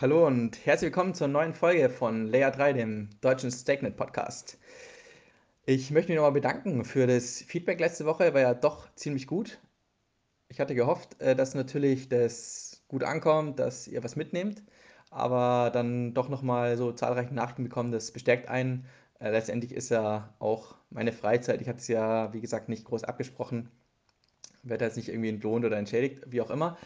Hallo und herzlich willkommen zur neuen Folge von Layer 3, dem deutschen StakeNet Podcast. Ich möchte mich nochmal bedanken für das Feedback letzte Woche, war ja doch ziemlich gut. Ich hatte gehofft, äh, dass natürlich das gut ankommt, dass ihr was mitnehmt, aber dann doch nochmal so zahlreiche Nachrichten bekommen, das bestärkt einen. Äh, letztendlich ist ja auch meine Freizeit, ich hatte es ja, wie gesagt, nicht groß abgesprochen, werde jetzt nicht irgendwie entlohnt oder entschädigt, wie auch immer.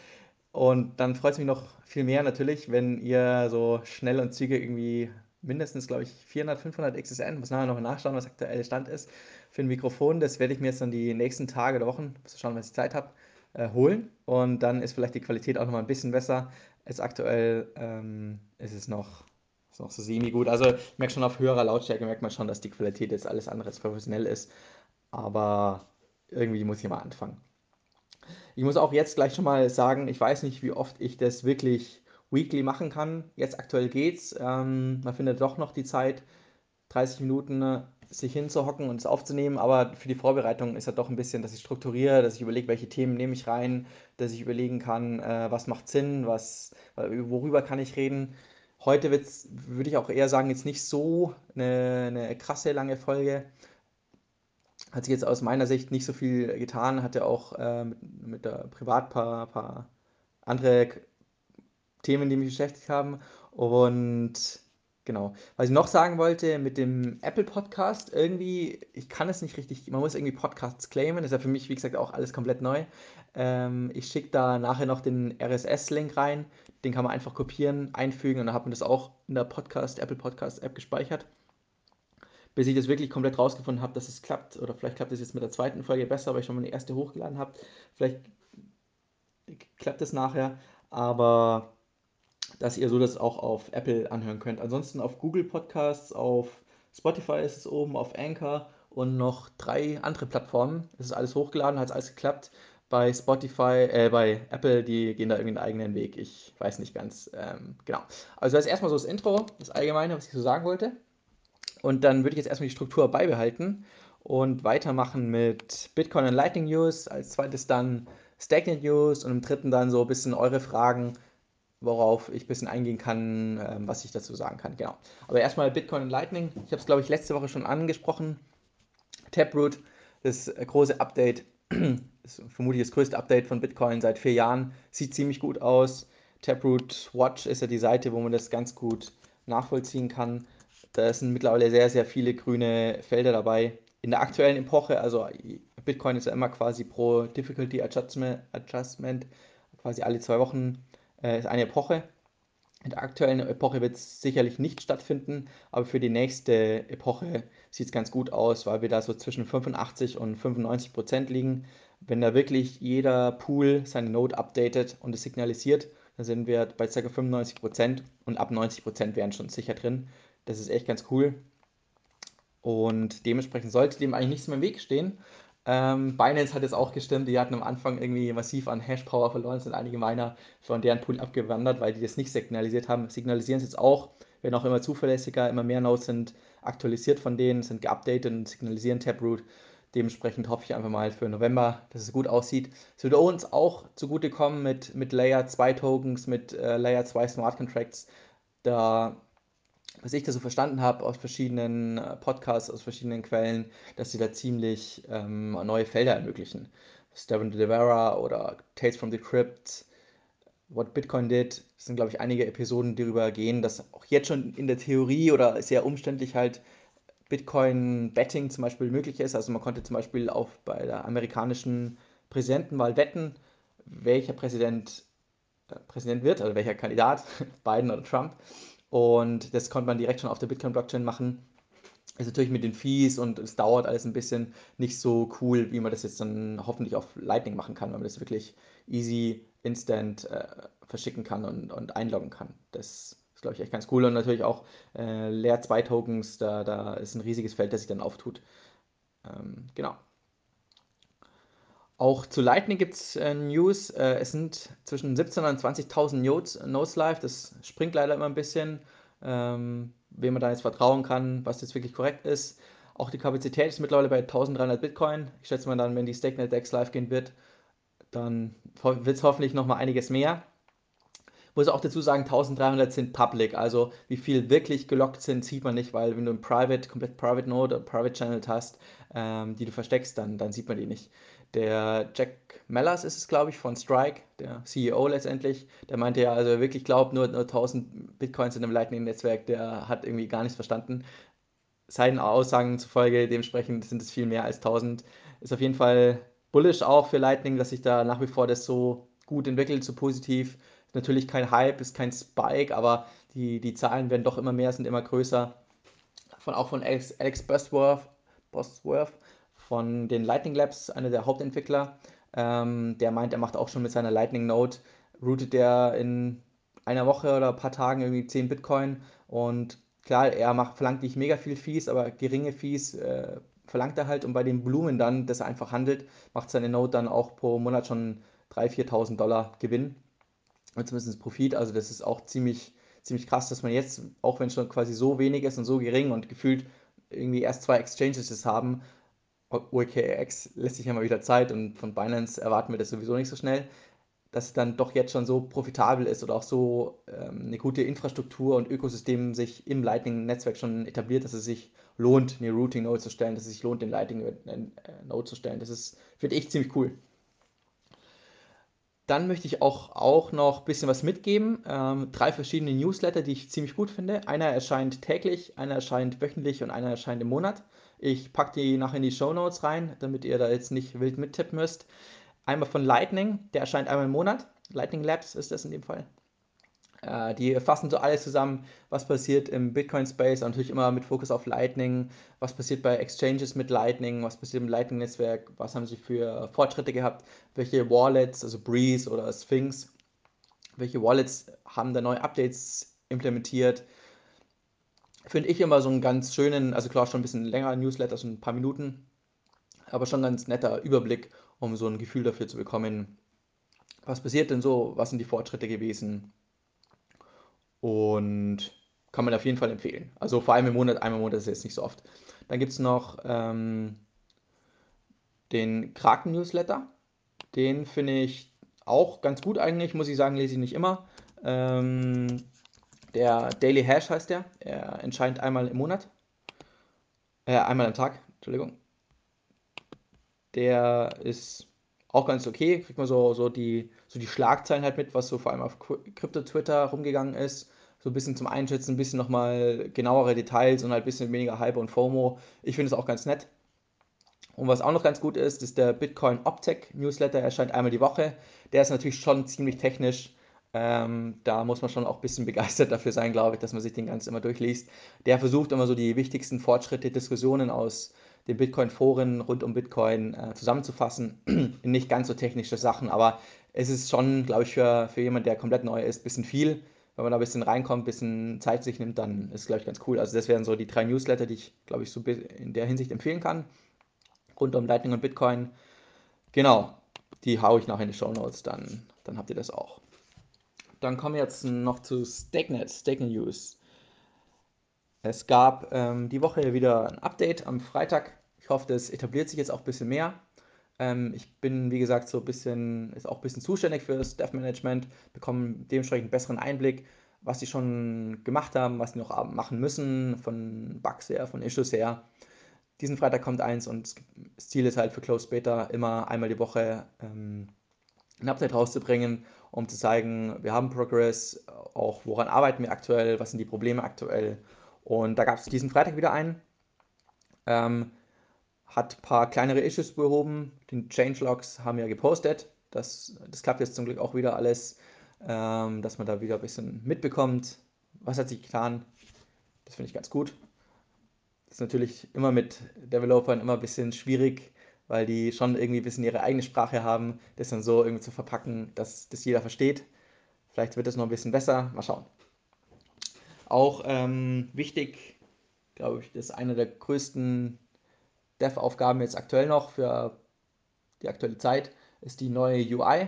Und dann freut es mich noch viel mehr natürlich, wenn ihr so schnell und zügig irgendwie mindestens, glaube ich, 400, 500 XSN, muss nachher noch nachschauen, was aktuell Stand ist, für ein Mikrofon. Das werde ich mir jetzt dann die nächsten Tage oder Wochen, muss schauen, was ich Zeit habe, äh, holen. Und dann ist vielleicht die Qualität auch noch mal ein bisschen besser. Als aktuell ähm, ist es noch, ist noch so semi-gut. Also ich merke schon auf höherer Lautstärke, merkt man schon, dass die Qualität jetzt alles andere als professionell ist. Aber irgendwie muss ich mal anfangen. Ich muss auch jetzt gleich schon mal sagen, ich weiß nicht, wie oft ich das wirklich weekly machen kann. Jetzt aktuell geht's. Ähm, man findet doch noch die Zeit, 30 Minuten äh, sich hinzuhocken und es aufzunehmen, aber für die Vorbereitung ist ja doch ein bisschen, dass ich strukturiere, dass ich überlege, welche Themen nehme ich rein, dass ich überlegen kann, äh, was macht Sinn, was, worüber kann ich reden. Heute würde ich auch eher sagen, jetzt nicht so eine, eine krasse lange Folge. Hat sich jetzt aus meiner Sicht nicht so viel getan, hatte auch äh, mit, mit der Privat paar, paar andere Themen, die mich beschäftigt haben. Und genau. Was ich noch sagen wollte mit dem Apple Podcast, irgendwie, ich kann es nicht richtig, man muss irgendwie Podcasts claimen, das ist ja für mich, wie gesagt, auch alles komplett neu. Ähm, ich schicke da nachher noch den RSS-Link rein, den kann man einfach kopieren, einfügen und dann hat man das auch in der Podcast, Apple Podcast App gespeichert. Bis ich das wirklich komplett rausgefunden habe, dass es klappt, oder vielleicht klappt es jetzt mit der zweiten Folge besser, weil ich schon mal die erste hochgeladen habe. Vielleicht klappt es nachher, aber dass ihr so das auch auf Apple anhören könnt. Ansonsten auf Google Podcasts, auf Spotify ist es oben, auf Anchor und noch drei andere Plattformen. Es ist alles hochgeladen, hat alles geklappt. Bei Spotify, äh, bei Apple, die gehen da irgendwie einen eigenen Weg. Ich weiß nicht ganz. Ähm, genau. Also das ist erstmal so das Intro, das Allgemeine, was ich so sagen wollte. Und dann würde ich jetzt erstmal die Struktur beibehalten und weitermachen mit Bitcoin und Lightning News. Als zweites dann Stagnant News und im dritten dann so ein bisschen eure Fragen worauf ich ein bisschen eingehen kann, ähm, was ich dazu sagen kann. Genau. Aber erstmal Bitcoin und Lightning. Ich habe es, glaube ich, letzte Woche schon angesprochen. Taproot, das große Update, ist vermutlich das größte Update von Bitcoin seit vier Jahren. Sieht ziemlich gut aus. Taproot Watch ist ja die Seite, wo man das ganz gut nachvollziehen kann. Da sind mittlerweile sehr, sehr viele grüne Felder dabei. In der aktuellen Epoche, also Bitcoin ist ja immer quasi pro Difficulty Adjustment, quasi alle zwei Wochen äh, ist eine Epoche. In der aktuellen Epoche wird es sicherlich nicht stattfinden, aber für die nächste Epoche sieht es ganz gut aus, weil wir da so zwischen 85 und 95 Prozent liegen. Wenn da wirklich jeder Pool seine Node updatet und es signalisiert, dann sind wir bei ca. 95 Prozent und ab 90 Prozent wären schon sicher drin. Das ist echt ganz cool. Und dementsprechend sollte dem eigentlich nichts mehr im Weg stehen. Ähm, Binance hat es auch gestimmt, die hatten am Anfang irgendwie massiv an Hash-Power verloren, sind einige Miner von deren Pool abgewandert, weil die das nicht signalisiert haben. Signalisieren es jetzt auch, werden auch immer zuverlässiger, immer mehr Nodes sind aktualisiert von denen, sind geupdatet und signalisieren Taproot. Dementsprechend hoffe ich einfach mal für November, dass es gut aussieht. Es würde uns auch zugutekommen mit, mit Layer 2 Tokens, mit äh, Layer 2 Smart Contracts. Da was ich da so verstanden habe aus verschiedenen äh, Podcasts, aus verschiedenen Quellen, dass sie da ziemlich ähm, neue Felder ermöglichen. Stephen Devera oder Tales from the Crypt, What Bitcoin Did, das sind, glaube ich, einige Episoden, die darüber gehen, dass auch jetzt schon in der Theorie oder sehr umständlich halt Bitcoin-Betting zum Beispiel möglich ist. Also man konnte zum Beispiel auch bei der amerikanischen Präsidentenwahl wetten, welcher Präsident äh, Präsident wird, also welcher Kandidat, Biden oder Trump. Und das konnte man direkt schon auf der Bitcoin-Blockchain machen. Ist natürlich mit den Fees und es dauert alles ein bisschen nicht so cool, wie man das jetzt dann hoffentlich auf Lightning machen kann, weil man das wirklich easy, instant äh, verschicken kann und, und einloggen kann. Das ist, glaube ich, echt ganz cool. Und natürlich auch äh, Layer 2 Tokens, da, da ist ein riesiges Feld, das sich dann auftut. Ähm, genau. Auch zu Lightning gibt es äh, News. Äh, es sind zwischen 17.000 und 20.000 Nodes, Nodes live. Das springt leider immer ein bisschen, ähm, wem man da jetzt vertrauen kann, was jetzt wirklich korrekt ist. Auch die Kapazität ist mittlerweile bei 1300 Bitcoin. Ich schätze mal dann, wenn die StakeNet Dex live gehen wird, dann wird es hoffentlich noch mal einiges mehr. Muss auch dazu sagen, 1300 sind public, also wie viel wirklich gelockt sind, sieht man nicht, weil wenn du ein Private, komplett Private Node oder Private Channel hast, ähm, die du versteckst, dann, dann sieht man die nicht. Der Jack Mellers ist es, glaube ich, von Strike, der CEO letztendlich, der meinte ja, also wirklich glaubt, nur, nur 1000 Bitcoins in einem Lightning-Netzwerk, der hat irgendwie gar nichts verstanden. Seinen Aussagen zufolge, dementsprechend sind es viel mehr als 1000. Ist auf jeden Fall bullish auch für Lightning, dass sich da nach wie vor das so gut entwickelt, so positiv. Ist natürlich kein Hype, ist kein Spike, aber die, die Zahlen werden doch immer mehr, sind immer größer. Von, auch von Alex, Alex Bosworth, Bosworth von den Lightning Labs, einer der Hauptentwickler. Ähm, der meint, er macht auch schon mit seiner Lightning Node, routet der in einer Woche oder ein paar Tagen irgendwie 10 Bitcoin. Und klar, er macht, verlangt nicht mega viel Fees, aber geringe Fees äh, verlangt er halt. Und bei den Blumen dann, dass er einfach handelt, macht seine Note dann auch pro Monat schon 3.000, 4.000 Dollar Gewinn, zumindest Profit, also das ist auch ziemlich, ziemlich krass, dass man jetzt, auch wenn es schon quasi so wenig ist und so gering und gefühlt irgendwie erst zwei Exchanges haben, OKX lässt sich ja mal wieder Zeit und von Binance erwarten wir das sowieso nicht so schnell, dass es dann doch jetzt schon so profitabel ist oder auch so ähm, eine gute Infrastruktur und Ökosystem sich im Lightning-Netzwerk schon etabliert, dass es sich lohnt, eine Routing-Node zu stellen, dass es sich lohnt, den Lightning-Node zu stellen. Das ist, finde ich, ziemlich cool. Dann möchte ich auch, auch noch ein bisschen was mitgeben. Ähm, drei verschiedene Newsletter, die ich ziemlich gut finde. Einer erscheint täglich, einer erscheint wöchentlich und einer erscheint im Monat. Ich packe die nachher in die Show Notes rein, damit ihr da jetzt nicht wild mittippen müsst. Einmal von Lightning, der erscheint einmal im Monat. Lightning Labs ist das in dem Fall. Äh, die fassen so alles zusammen, was passiert im Bitcoin-Space, natürlich immer mit Fokus auf Lightning, was passiert bei Exchanges mit Lightning, was passiert im Lightning-Netzwerk, was haben sie für Fortschritte gehabt, welche Wallets, also Breeze oder Sphinx, welche Wallets haben da neue Updates implementiert. Finde ich immer so einen ganz schönen, also klar schon ein bisschen länger Newsletter, so ein paar Minuten, aber schon ein ganz netter Überblick, um so ein Gefühl dafür zu bekommen, was passiert denn so, was sind die Fortschritte gewesen, und kann man auf jeden Fall empfehlen. Also vor allem im Monat, einmal im Monat ist jetzt nicht so oft. Dann gibt es noch ähm, den Kraken-Newsletter. Den finde ich auch ganz gut eigentlich, muss ich sagen, lese ich nicht immer. Ähm, der Daily Hash heißt der. Er entscheidet einmal im Monat. Äh, einmal am Tag, Entschuldigung. Der ist auch ganz okay. Kriegt man so, so, die, so die Schlagzeilen halt mit, was so vor allem auf Krypto-Twitter rumgegangen ist. So ein bisschen zum Einschätzen, ein bisschen nochmal genauere Details und halt ein bisschen weniger Hype und FOMO. Ich finde es auch ganz nett. Und was auch noch ganz gut ist, ist der Bitcoin Optech Newsletter. Er erscheint einmal die Woche. Der ist natürlich schon ziemlich technisch. Ähm, da muss man schon auch ein bisschen begeistert dafür sein, glaube ich, dass man sich den ganz immer durchliest. Der versucht immer so die wichtigsten Fortschritte, Diskussionen aus den Bitcoin-Foren rund um Bitcoin äh, zusammenzufassen. Nicht ganz so technische Sachen, aber es ist schon, glaube ich, für, für jemanden, der komplett neu ist, ein bisschen viel. Wenn man da ein bisschen reinkommt, ein bisschen Zeit sich nimmt, dann ist es, glaube ich, ganz cool. Also das wären so die drei Newsletter, die ich, glaube ich, so in der Hinsicht empfehlen kann. Rund um Lightning und Bitcoin. Genau, die haue ich noch in die Show Notes, dann, dann habt ihr das auch. Dann kommen wir jetzt noch zu StakeNet, StakeNet News. Es gab ähm, die Woche wieder ein Update am Freitag. Ich hoffe, das etabliert sich jetzt auch ein bisschen mehr. Ähm, ich bin, wie gesagt, so ein bisschen, ist auch ein bisschen zuständig für das Dev Management, bekomme dementsprechend einen besseren Einblick, was sie schon gemacht haben, was sie noch machen müssen, von Bugs her, von Issues her. Diesen Freitag kommt eins und das Ziel ist halt für Close Beta immer einmal die Woche ähm, ein Update rauszubringen, um zu zeigen, wir haben Progress, auch woran arbeiten wir aktuell, was sind die Probleme aktuell und da gab es diesen Freitag wieder einen. Ähm, hat ein paar kleinere Issues behoben. Den Changelogs haben wir gepostet. Das, das klappt jetzt zum Glück auch wieder alles, ähm, dass man da wieder ein bisschen mitbekommt, was hat sich getan. Das finde ich ganz gut. Das ist natürlich immer mit Developern immer ein bisschen schwierig, weil die schon irgendwie ein bisschen ihre eigene Sprache haben, das dann so irgendwie zu verpacken, dass das jeder versteht. Vielleicht wird es noch ein bisschen besser. Mal schauen. Auch ähm, wichtig, glaube ich, das ist eine der größten Dev-Aufgaben jetzt aktuell noch für die aktuelle Zeit, ist die neue UI.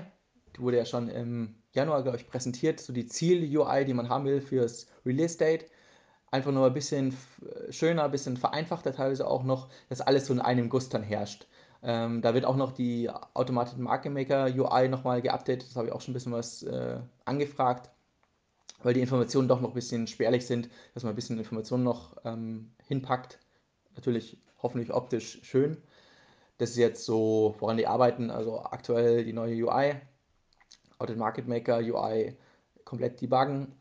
Die wurde ja schon im Januar, glaube ich, präsentiert. So die Ziel-UI, die man haben will fürs Release-Date. einfach nur ein bisschen schöner, ein bisschen vereinfachter teilweise auch noch, dass alles so in einem Guss dann herrscht. Ähm, da wird auch noch die Automated Market Maker UI nochmal geupdatet, das habe ich auch schon ein bisschen was äh, angefragt, weil die Informationen doch noch ein bisschen spärlich sind, dass man ein bisschen Informationen noch ähm, hinpackt. Natürlich hoffentlich optisch schön. Das ist jetzt so, woran die arbeiten, also aktuell die neue UI, Automated Market Maker UI komplett debuggen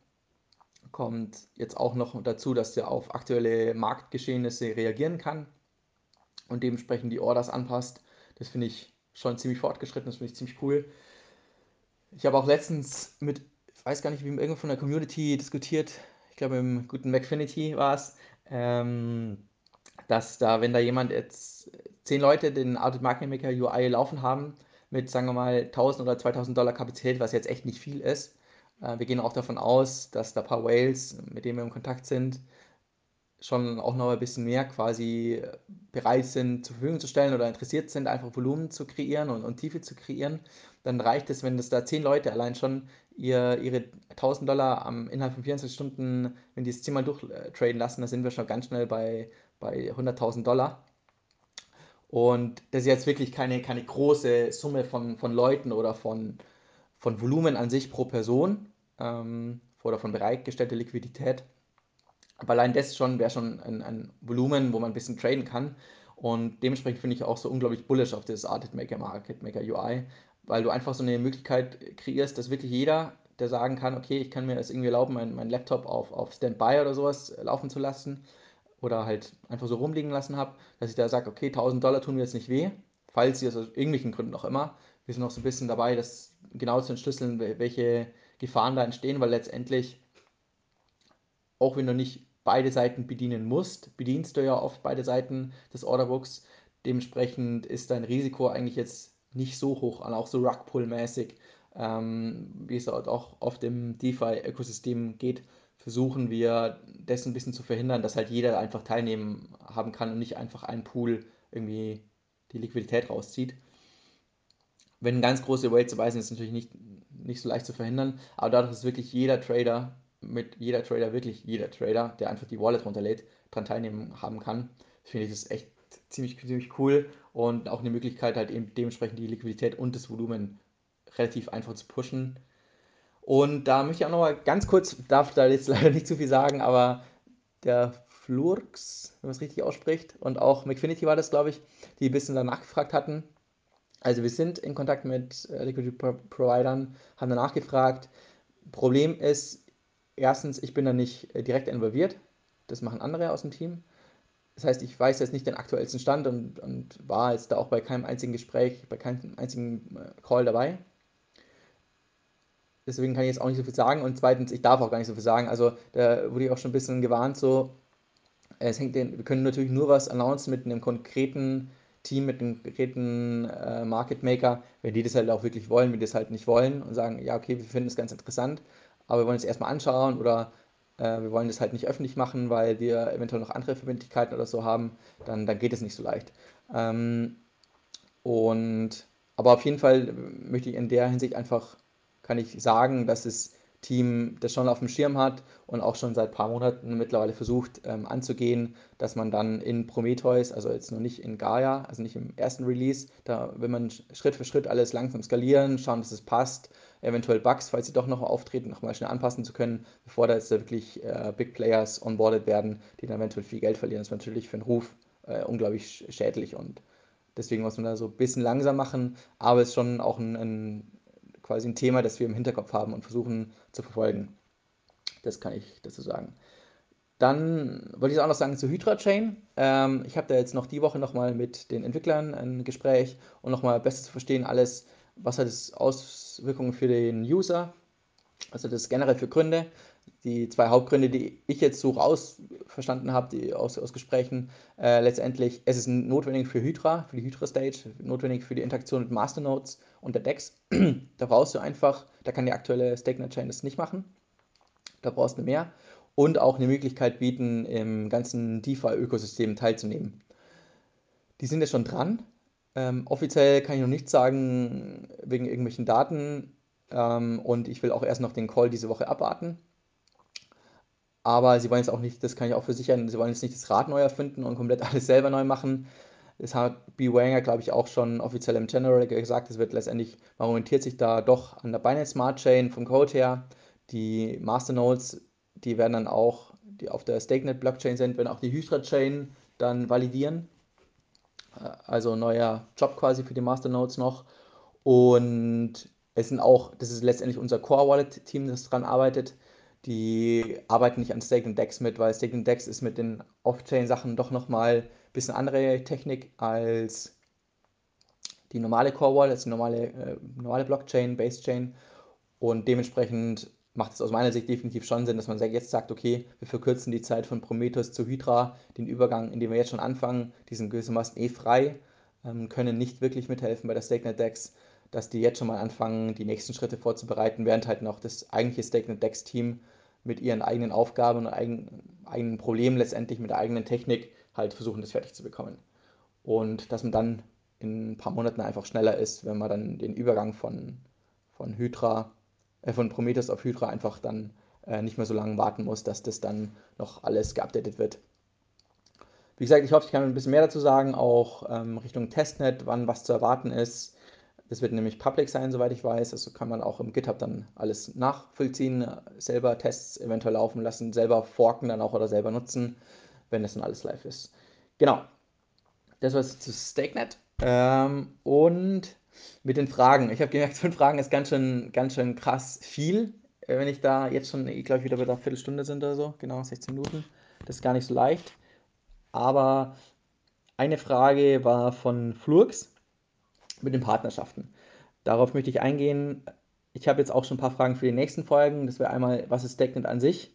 kommt jetzt auch noch dazu, dass der auf aktuelle Marktgeschehnisse reagieren kann und dementsprechend die Orders anpasst. Das finde ich schon ziemlich fortgeschritten, das finde ich ziemlich cool. Ich habe auch letztens mit, ich weiß gar nicht, wie irgendwo von der Community diskutiert, ich glaube im guten Macfinity war es, ähm, dass da, wenn da jemand jetzt zehn Leute den Auto Market Maker UI laufen haben, mit sagen wir mal 1000 oder 2000 Dollar Kapazität, was jetzt echt nicht viel ist, äh, wir gehen auch davon aus, dass da ein paar Whales, mit denen wir in Kontakt sind, schon auch noch ein bisschen mehr quasi bereit sind zur Verfügung zu stellen oder interessiert sind, einfach Volumen zu kreieren und, und Tiefe zu kreieren, dann reicht es, wenn das da zehn Leute allein schon ihr, ihre 1000 Dollar am, innerhalb von 24 Stunden, wenn die das zehnmal durchtraden lassen, dann sind wir schon ganz schnell bei, bei 100.000 Dollar. Und das ist jetzt wirklich keine, keine große Summe von, von Leuten oder von, von Volumen an sich pro Person ähm, oder von bereitgestellter Liquidität. Aber allein das schon wäre schon ein, ein, Volumen, wo man ein bisschen traden kann. Und dementsprechend finde ich auch so unglaublich bullish auf das Artist Maker Market Maker UI, weil du einfach so eine Möglichkeit kreierst, dass wirklich jeder, der sagen kann, okay, ich kann mir das irgendwie erlauben, meinen mein Laptop auf, auf Standby oder sowas laufen zu lassen oder halt einfach so rumliegen lassen habe, dass ich da sage, okay, 1000 Dollar tun mir jetzt nicht weh, falls sie aus irgendwelchen Gründen auch immer. Wir sind noch so ein bisschen dabei, das genau zu entschlüsseln, welche Gefahren da entstehen, weil letztendlich, auch wenn du nicht beide Seiten bedienen musst, bedienst du ja oft beide Seiten des Orderbooks. Dementsprechend ist dein Risiko eigentlich jetzt nicht so hoch, auch so Rugpull-mäßig, ähm, wie es auch oft im DeFi-Ökosystem geht, versuchen wir das ein bisschen zu verhindern, dass halt jeder einfach teilnehmen haben kann und nicht einfach ein Pool irgendwie die Liquidität rauszieht. Wenn ganz große Weights dabei sind, ist es natürlich nicht, nicht so leicht zu verhindern, aber dadurch, dass wirklich jeder Trader, mit jeder Trader, wirklich jeder Trader, der einfach die Wallet runterlädt, daran teilnehmen haben kann, finde ich das echt ziemlich, ziemlich cool und auch eine Möglichkeit, halt eben dementsprechend die Liquidität und das Volumen relativ einfach zu pushen. Und da möchte ich auch noch mal ganz kurz, darf da jetzt leider nicht zu viel sagen, aber der Flurks, wenn man es richtig ausspricht, und auch McFinity war das, glaube ich, die ein bisschen danach gefragt hatten, also wir sind in Kontakt mit äh, Liquidity Providern, haben danach gefragt. Problem ist, erstens, ich bin da nicht äh, direkt involviert. Das machen andere aus dem Team. Das heißt, ich weiß jetzt nicht den aktuellsten Stand und, und war jetzt da auch bei keinem einzigen Gespräch, bei keinem einzigen äh, Call dabei. Deswegen kann ich jetzt auch nicht so viel sagen. Und zweitens, ich darf auch gar nicht so viel sagen. Also da wurde ich auch schon ein bisschen gewarnt, so, es hängt den, wir können natürlich nur was announcen mit einem konkreten Team, mit einem konkreten äh, Market Maker, wenn die das halt auch wirklich wollen, wenn die das halt nicht wollen und sagen, ja, okay, wir finden das ganz interessant, aber wir wollen es erstmal anschauen oder äh, wir wollen das halt nicht öffentlich machen, weil wir eventuell noch andere Verbindlichkeiten oder so haben, dann, dann geht es nicht so leicht. Ähm, und aber auf jeden Fall möchte ich in der Hinsicht einfach, kann ich sagen, dass es Team das schon auf dem Schirm hat und auch schon seit ein paar Monaten mittlerweile versucht ähm, anzugehen, dass man dann in Prometheus, also jetzt noch nicht in Gaia, also nicht im ersten Release, da will man Schritt für Schritt alles langsam skalieren, schauen, dass es passt, eventuell Bugs, falls sie doch noch auftreten, nochmal schnell anpassen zu können, bevor da jetzt wirklich äh, Big Players onboarded werden, die dann eventuell viel Geld verlieren. Das ist natürlich für den Ruf äh, unglaublich schädlich und deswegen muss man da so ein bisschen langsam machen, aber es ist schon auch ein, ein quasi ein Thema, das wir im Hinterkopf haben und versuchen zu verfolgen. Das kann ich dazu sagen. Dann wollte ich auch noch sagen zu Hydra Chain. Ähm, ich habe da jetzt noch die Woche nochmal mit den Entwicklern ein Gespräch und nochmal besser zu verstehen, alles, was hat es Auswirkungen für den User, was hat es generell für Gründe. Die zwei Hauptgründe, die ich jetzt so raus verstanden habe, aus, aus Gesprächen, äh, letztendlich, es ist notwendig für Hydra, für die Hydra Stage, notwendig für die Interaktion mit Masternodes und der DEX. da brauchst du einfach, da kann die aktuelle StakeNet-Chain das nicht machen. Da brauchst du mehr. Und auch eine Möglichkeit bieten, im ganzen DeFi-Ökosystem teilzunehmen. Die sind ja schon dran. Ähm, offiziell kann ich noch nichts sagen wegen irgendwelchen Daten. Ähm, und ich will auch erst noch den Call diese Woche abwarten. aber sie wollen jetzt auch nicht, das kann ich auch versichern, sie wollen jetzt nicht das Rad neu erfinden und komplett alles selber neu machen. Das hat B. Wanger, glaube ich, auch schon offiziell im General gesagt. Es wird letztendlich, man orientiert sich da doch an der Binance Smart Chain vom Code her. Die Masternodes, die werden dann auch, die auf der StakeNet Blockchain sind, werden auch die Hydra Chain dann validieren. Äh, also neuer Job quasi für die Masternodes noch. Und es sind auch, das ist letztendlich unser Core Wallet Team, das daran arbeitet. Die arbeiten nicht an Stake und Dex mit, weil Stake und Dex ist mit den Off-Chain-Sachen doch nochmal ein bisschen andere Technik als die normale Core Wallet, also die normale, äh, normale Blockchain, Base Chain. Und dementsprechend macht es aus meiner Sicht definitiv schon Sinn, dass man jetzt sagt, okay, wir verkürzen die Zeit von Prometheus zu Hydra, den Übergang, in dem wir jetzt schon anfangen, die sind gewissermaßen eh frei, ähm, können nicht wirklich mithelfen bei der StakeNet Dex, dass die jetzt schon mal anfangen, die nächsten Schritte vorzubereiten, während halt noch das eigentliche StakeNet Dex Team mit ihren eigenen Aufgaben und eigen, eigenen Problemen letztendlich mit der eigenen Technik halt versuchen, das fertig zu bekommen. Und dass man dann in ein paar Monaten einfach schneller ist, wenn man dann den Übergang von, von Hydra von Prometheus auf Hydra einfach dann äh, nicht mehr so lange warten muss, dass das dann noch alles geupdatet wird. Wie gesagt, ich hoffe, ich kann ein bisschen mehr dazu sagen, auch ähm, Richtung Testnet, wann was zu erwarten ist. Das wird nämlich public sein, soweit ich weiß. Also kann man auch im GitHub dann alles nachvollziehen, selber Tests eventuell laufen lassen, selber forken dann auch oder selber nutzen, wenn das dann alles live ist. Genau. Das war es zu StakeNet. Ähm, und mit den Fragen. Ich habe gemerkt, fünf Fragen ist ganz schön, ganz schön krass viel. Äh, wenn ich da jetzt schon, ich glaube, wieder bei einer Viertelstunde sind oder so, genau, 16 Minuten. Das ist gar nicht so leicht. Aber eine Frage war von Flurks mit den Partnerschaften. Darauf möchte ich eingehen. Ich habe jetzt auch schon ein paar Fragen für die nächsten Folgen. Das wäre einmal, was ist StakeNet an sich?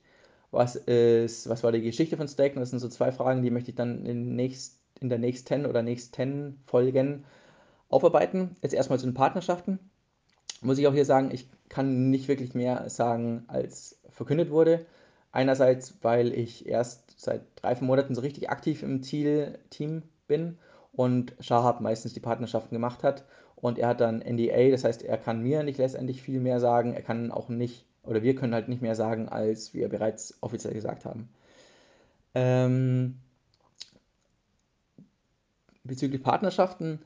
Was ist, was war die Geschichte von StakeNet? Das sind so zwei Fragen, die möchte ich dann in, nächst, in der nächsten oder nächsten Folgen aufarbeiten. Jetzt erstmal zu den Partnerschaften. Muss ich auch hier sagen, ich kann nicht wirklich mehr sagen, als verkündet wurde. Einerseits, weil ich erst seit drei, vier Monaten so richtig aktiv im Ziel-Team bin und Shahab meistens die Partnerschaften gemacht hat. Und er hat dann NDA, das heißt, er kann mir nicht letztendlich viel mehr sagen. Er kann auch nicht, oder wir können halt nicht mehr sagen, als wir bereits offiziell gesagt haben. Ähm, bezüglich Partnerschaften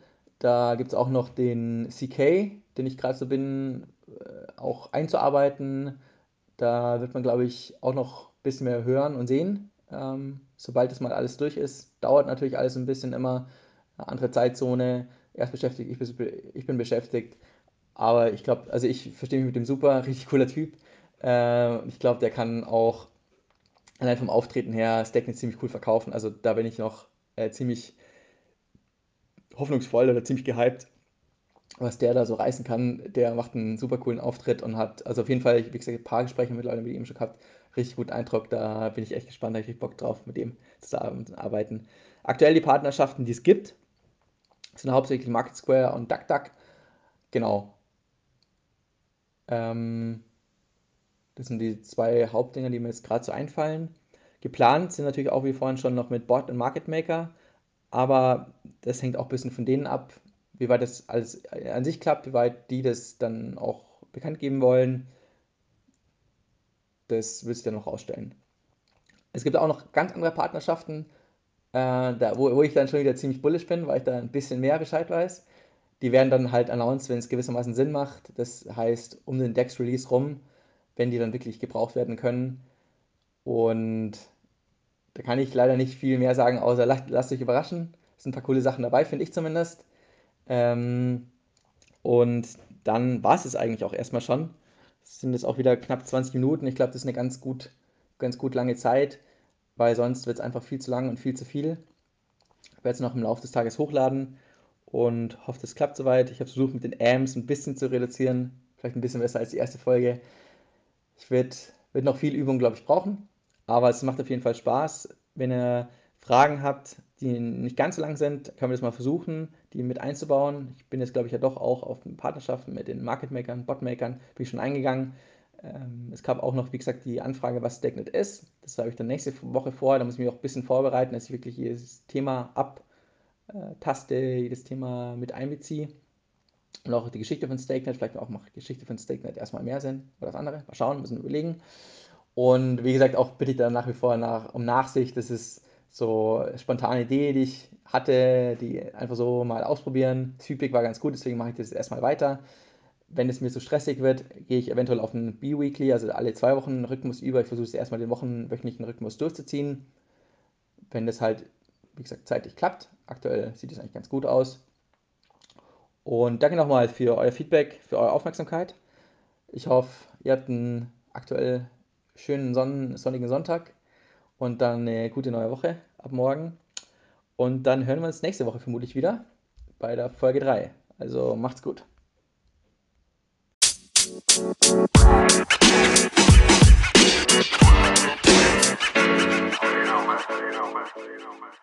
da gibt es auch noch den CK, den ich gerade so bin, äh, auch einzuarbeiten. Da wird man, glaube ich, auch noch ein bisschen mehr hören und sehen, ähm, sobald das mal alles durch ist. Dauert natürlich alles ein bisschen immer. Andere Zeitzone, erst beschäftigt, ich bin, ich bin beschäftigt. Aber ich glaube, also ich verstehe mich mit dem super, richtig cooler Typ. Äh, ich glaube, der kann auch allein vom Auftreten her Stacknet ziemlich cool verkaufen. Also da bin ich noch äh, ziemlich hoffnungsvoll oder ziemlich gehypt, was der da so reißen kann. Der macht einen super coolen Auftritt und hat, also auf jeden Fall, wie gesagt, ein paar Gespräche mittlerweile mit ihm schon gehabt. Richtig guten Eindruck, da bin ich echt gespannt, da habe ich Bock drauf, mit ihm zu arbeiten. Aktuell die Partnerschaften, die es gibt, sind hauptsächlich Market Square und DuckDuck. Genau. Ähm, das sind die zwei Hauptdinger, die mir jetzt gerade so einfallen. Geplant sind natürlich auch wie vorhin schon noch mit Bot und Market Maker aber das hängt auch ein bisschen von denen ab, wie weit das alles an sich klappt, wie weit die das dann auch bekannt geben wollen. Das wird sich dann noch rausstellen. Es gibt auch noch ganz andere Partnerschaften, äh, da, wo, wo ich dann schon wieder ziemlich bullish bin, weil ich da ein bisschen mehr Bescheid weiß. Die werden dann halt announced, wenn es gewissermaßen Sinn macht. Das heißt, um den Dex-Release rum, wenn die dann wirklich gebraucht werden können. Und da kann ich leider nicht viel mehr sagen, außer lasst, lasst euch überraschen. Es sind ein paar coole Sachen dabei, finde ich zumindest. Ähm, und dann war es es eigentlich auch erstmal schon. Es sind jetzt auch wieder knapp 20 Minuten. Ich glaube, das ist eine ganz gut, ganz gut lange Zeit, weil sonst wird es einfach viel zu lang und viel zu viel. Ich werde es noch im Laufe des Tages hochladen und hoffe, das klappt soweit. Ich habe versucht, mit den Amps ein bisschen zu reduzieren. Vielleicht ein bisschen besser als die erste Folge. Ich werde noch viel Übung, glaube ich, brauchen. Aber es macht auf jeden Fall Spaß. Wenn ihr Fragen habt, die nicht ganz so lang sind, können wir das mal versuchen, die mit einzubauen. Ich bin jetzt, glaube ich, ja doch auch auf Partnerschaften mit den Market-Makern, Bot-Makern, bin ich schon eingegangen. Ähm, es gab auch noch, wie gesagt, die Anfrage, was StakeNet ist. Das habe ich dann nächste Woche vor. Da muss ich mich auch ein bisschen vorbereiten, dass ich wirklich jedes Thema abtaste, jedes Thema mit einbeziehe. Und auch die Geschichte von StakeNet, vielleicht auch macht Geschichte von StakeNet erstmal mehr Sinn oder das andere. Mal schauen, müssen wir überlegen. Und wie gesagt, auch bitte ich dann nach wie vor nach, um Nachsicht. Das ist so eine spontane Idee, die ich hatte, die einfach so mal ausprobieren. Feedback war ganz gut, deswegen mache ich das erstmal weiter. Wenn es mir zu stressig wird, gehe ich eventuell auf einen B-Weekly, also alle zwei Wochen Rhythmus über. Ich versuche es erstmal den wochenwöchentlichen Rhythmus durchzuziehen. Wenn das halt, wie gesagt, zeitlich klappt. Aktuell sieht es eigentlich ganz gut aus. Und danke nochmal für euer Feedback, für eure Aufmerksamkeit. Ich hoffe, ihr habt einen aktuell schönen sonnen sonnigen Sonntag und dann eine gute neue Woche ab morgen. Und dann hören wir uns nächste Woche vermutlich wieder bei der Folge 3. Also macht's gut. You know, man.